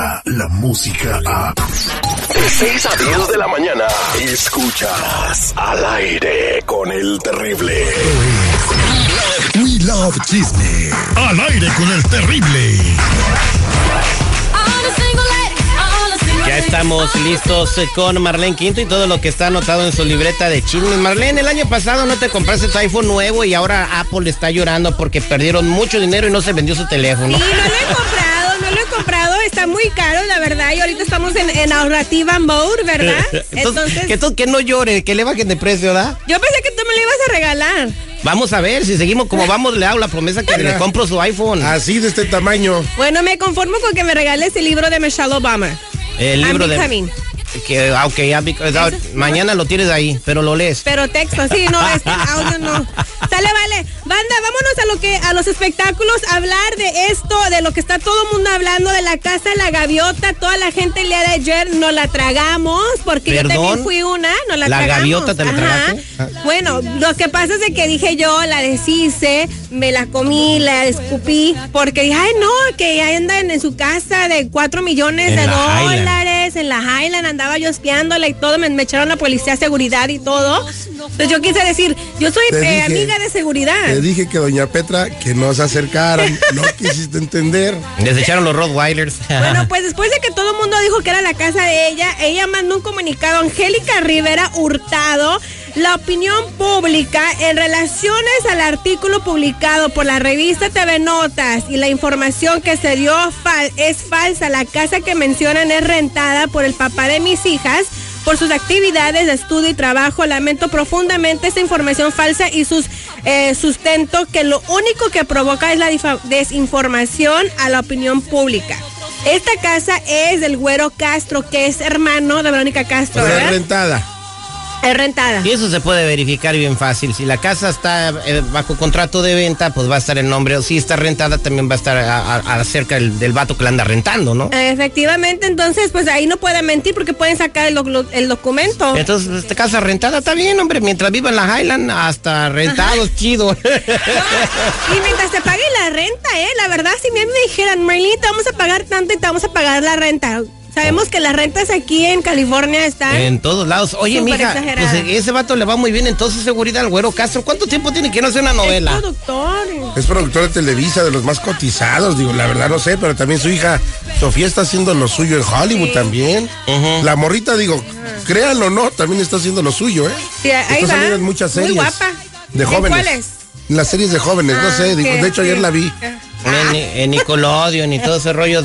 llega la música a... De 6 a 10 de la mañana, escuchas al aire con el terrible. We Love Chisme. Al aire con el terrible. Ya estamos listos con Marlene Quinto y todo lo que está anotado en su libreta de chismes. Marlene, el año pasado no te compraste tu iPhone nuevo y ahora Apple está llorando porque perdieron mucho dinero y no se vendió su teléfono. Sí, no lo he está muy caro, la verdad, y ahorita estamos en, en ahorrativa mode, ¿verdad? Entonces, que, to- que no llore, que le bajen de precio, ¿verdad? yo pensé que tú me lo ibas a regalar. Vamos a ver, si seguimos como vamos, le hago la promesa que le compro su iPhone. Así de este tamaño. Bueno, me conformo con que me regales el libro de Michelle Obama. El libro I'm de... becoming. Que, ah, ok, ya vi- ah, mañana lo tienes ahí, pero lo lees. Pero texto, sí, no, este audio no. Sale, vale. Banda, vámonos a lo que, a los espectáculos, a hablar de esto, de lo que está todo el mundo hablando, de la casa de la gaviota. Toda la gente el día de ayer nos la tragamos, porque yo ¿Perdón? también fui una, nos la, ¿La tragamos. gaviota te la tragaste? Bueno, lo que pasa es de que dije yo, la deshice, me la comí, la escupí, porque dije, ay no, que ahí andan en su casa de 4 millones En de la Highland. En la Highland andaba yo espiándola y todo, me, me echaron la policía seguridad y todo. Entonces yo quise decir, yo soy eh, dije- amiga de seguridad. Te dije que doña Petra que no se acercaran. No quisiste entender. Les echaron los Rottweilers. Bueno, pues después de que todo el mundo dijo que era la casa de ella, ella mandó un comunicado a Angélica Rivera Hurtado. La opinión pública en relaciones al artículo publicado por la revista TV Notas y la información que se dio fal- es falsa. La casa que mencionan es rentada por el papá de mis hijas por sus actividades de estudio y trabajo. Lamento profundamente esta información falsa y sus eh, sustento que lo único que provoca es la desinformación a la opinión pública. Esta casa es del Güero Castro, que es hermano de Verónica Castro, O sea, ¿verdad? rentada. Es rentada. Y eso se puede verificar bien fácil. Si la casa está eh, bajo contrato de venta, pues va a estar el nombre. O si está rentada, también va a estar a- a- acerca del, del vato que la anda rentando, ¿no? Efectivamente, entonces, pues ahí no pueden mentir porque pueden sacar el, doc- el documento. Entonces, esta casa rentada está bien, hombre. Mientras viva en la Highland, hasta rentados, chido. Y mientras te pague la renta, ¿eh? La verdad, si mí me dijeran, Marlene, te vamos a pagar tanto y te vamos a pagar la renta. Sabemos que las rentas aquí en California están... en todos lados. Oye, mija, pues eh, ese vato le va muy bien entonces seguridad al güero Castro. ¿Cuánto tiempo tiene que no hacer una Es novela? productor. Es productor de Televisa, de los más cotizados. Digo, la verdad no sé, pero también su hija Sofía está haciendo lo suyo en Hollywood Sí. también. La morrita, digo, créanlo o no, también está haciendo lo suyo, ¿eh? Sí, ahí está va. saliendo en muchas series. Muy guapa. De ¿En jóvenes. cuáles? En las series de jóvenes, no Ah, sé. digo, de hecho, ayer la vi. En, en Nickelodeon y todo ese rollo.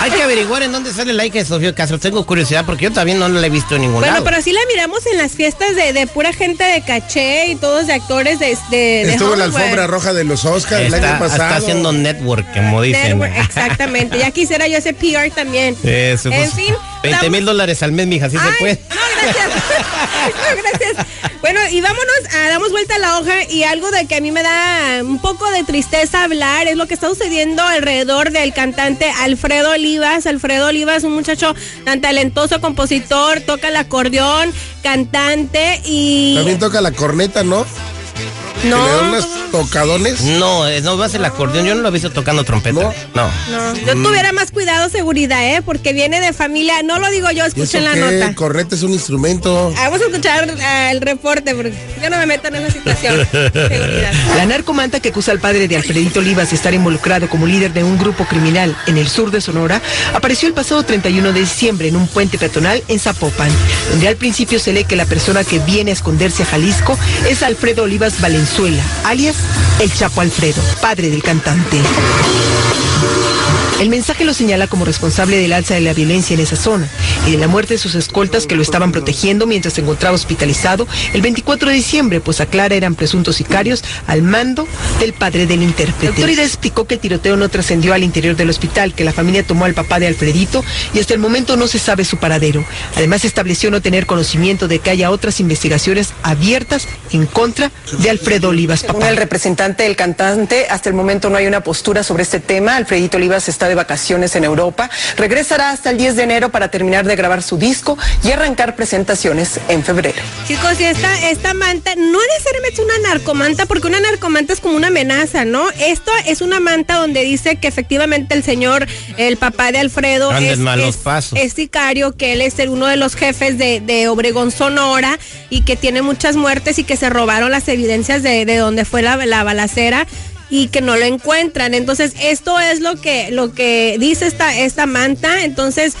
Hay que averiguar en dónde sale la hija de Sofía Castro. Tengo curiosidad porque yo también no la he visto en ningún Bueno, lado. pero sí la miramos en las fiestas de, de pura gente de caché y todos de actores de, de, de Estuvo en la alfombra roja de los Oscars el está, año pasado. está haciendo network, como dicen. Network, exactamente. Ya quisiera yo ese PR también. Eso, en pues, fin. 20 mil dólares al mes, mija, así se Ay, puede. No, gracias. no, gracias. Y vámonos, a, damos vuelta a la hoja y algo de que a mí me da un poco de tristeza hablar es lo que está sucediendo alrededor del cantante Alfredo Olivas. Alfredo Olivas, un muchacho tan talentoso, compositor, toca el acordeón, cantante y... También toca la corneta, ¿no? Que le dan No, unos tocadones. No, eh, no va a ser el acordeón. Yo no lo he visto tocando trompeta. ¿No? No. no, yo tuviera más cuidado, seguridad, ¿eh? Porque viene de familia, no lo digo yo, ¿Y eso escuchen la qué? nota. Corneta es un instrumento. Ah, Vamos a escuchar ah, el reporte porque yo no me meto en esa situación. La narcomanta que acusa al padre de Alfredito Olivas de estar involucrado como líder de un grupo criminal en el sur de Sonora apareció el pasado 31 de diciembre en un puente peatonal en Zapopan, donde al principio se lee que la persona que viene a esconderse a Jalisco es Alfredo Olivas Valenzuela, alias El Chapo Alfredo, padre del cantante. El mensaje lo señala como responsable del alza de la violencia en esa zona y de la muerte de sus escoltas que lo estaban protegiendo mientras se encontraba hospitalizado el 24 de diciembre, pues aclara eran presuntos sicarios al mando del padre del intérprete. La autoridad explicó que el tiroteo no trascendió al interior del hospital, que la familia tomó al papá de Alfredito y hasta el momento no se sabe su paradero. Además estableció no tener conocimiento de que haya otras investigaciones abiertas en contra de Alfredo Olivas, Según el representante del cantante, hasta el momento no hay una postura sobre este tema. Alfredito Olivas está de vacaciones en Europa. Regresará hasta el 10 de enero para terminar de grabar su disco y arrancar presentaciones en febrero. Chicos, y esta, esta manta no necesariamente es una narcomanta, porque una narcomanta es como una amenaza, ¿no? Esto es una manta donde dice que efectivamente el señor, el papá de Alfredo, es, malos es- pasos. es sicario, que él es el- uno de los jefes de, de Obregón Sonora y que tiene muchas muertes y que se robaron las evidencias de, de donde fue la, la balacera y que no lo encuentran. Entonces, esto es lo que, lo que dice esta, esta manta. Entonces,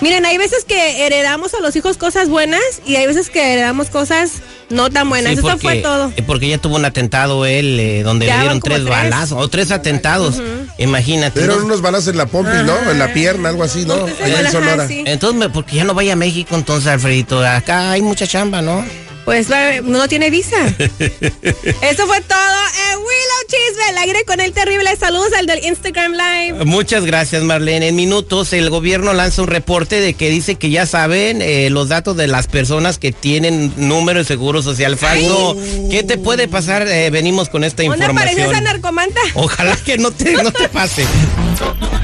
miren, hay veces que heredamos a los hijos cosas buenas y hay veces que heredamos cosas no tan buenas. Sí, Esto fue todo. eh, Porque ya tuvo un atentado él, eh, donde Ya le dieron tres, tres. balazos, o tres atentados. Imagínate. Dieron ¿no? unos balazos en la pompis, ¿no? En la pierna, algo así, ¿no? Allá en Ajá, Sonora. sí. Entonces, me- porque ya no vaya a México, entonces, Alfredito. Acá hay mucha chamba, ¿no? Pues no tiene visa. Eso fue todo. Willow Chisme, el aire con el terrible. Saludos al del Instagram Live. Muchas gracias, Marlene. En minutos, el gobierno lanza un reporte de que dice que ya saben eh, los datos de las personas que tienen número de seguro social falso. ¿Qué te puede pasar? Eh, venimos con esta ¿Dónde apareció esa información. narcomanta? Ojalá que no te, no te pase.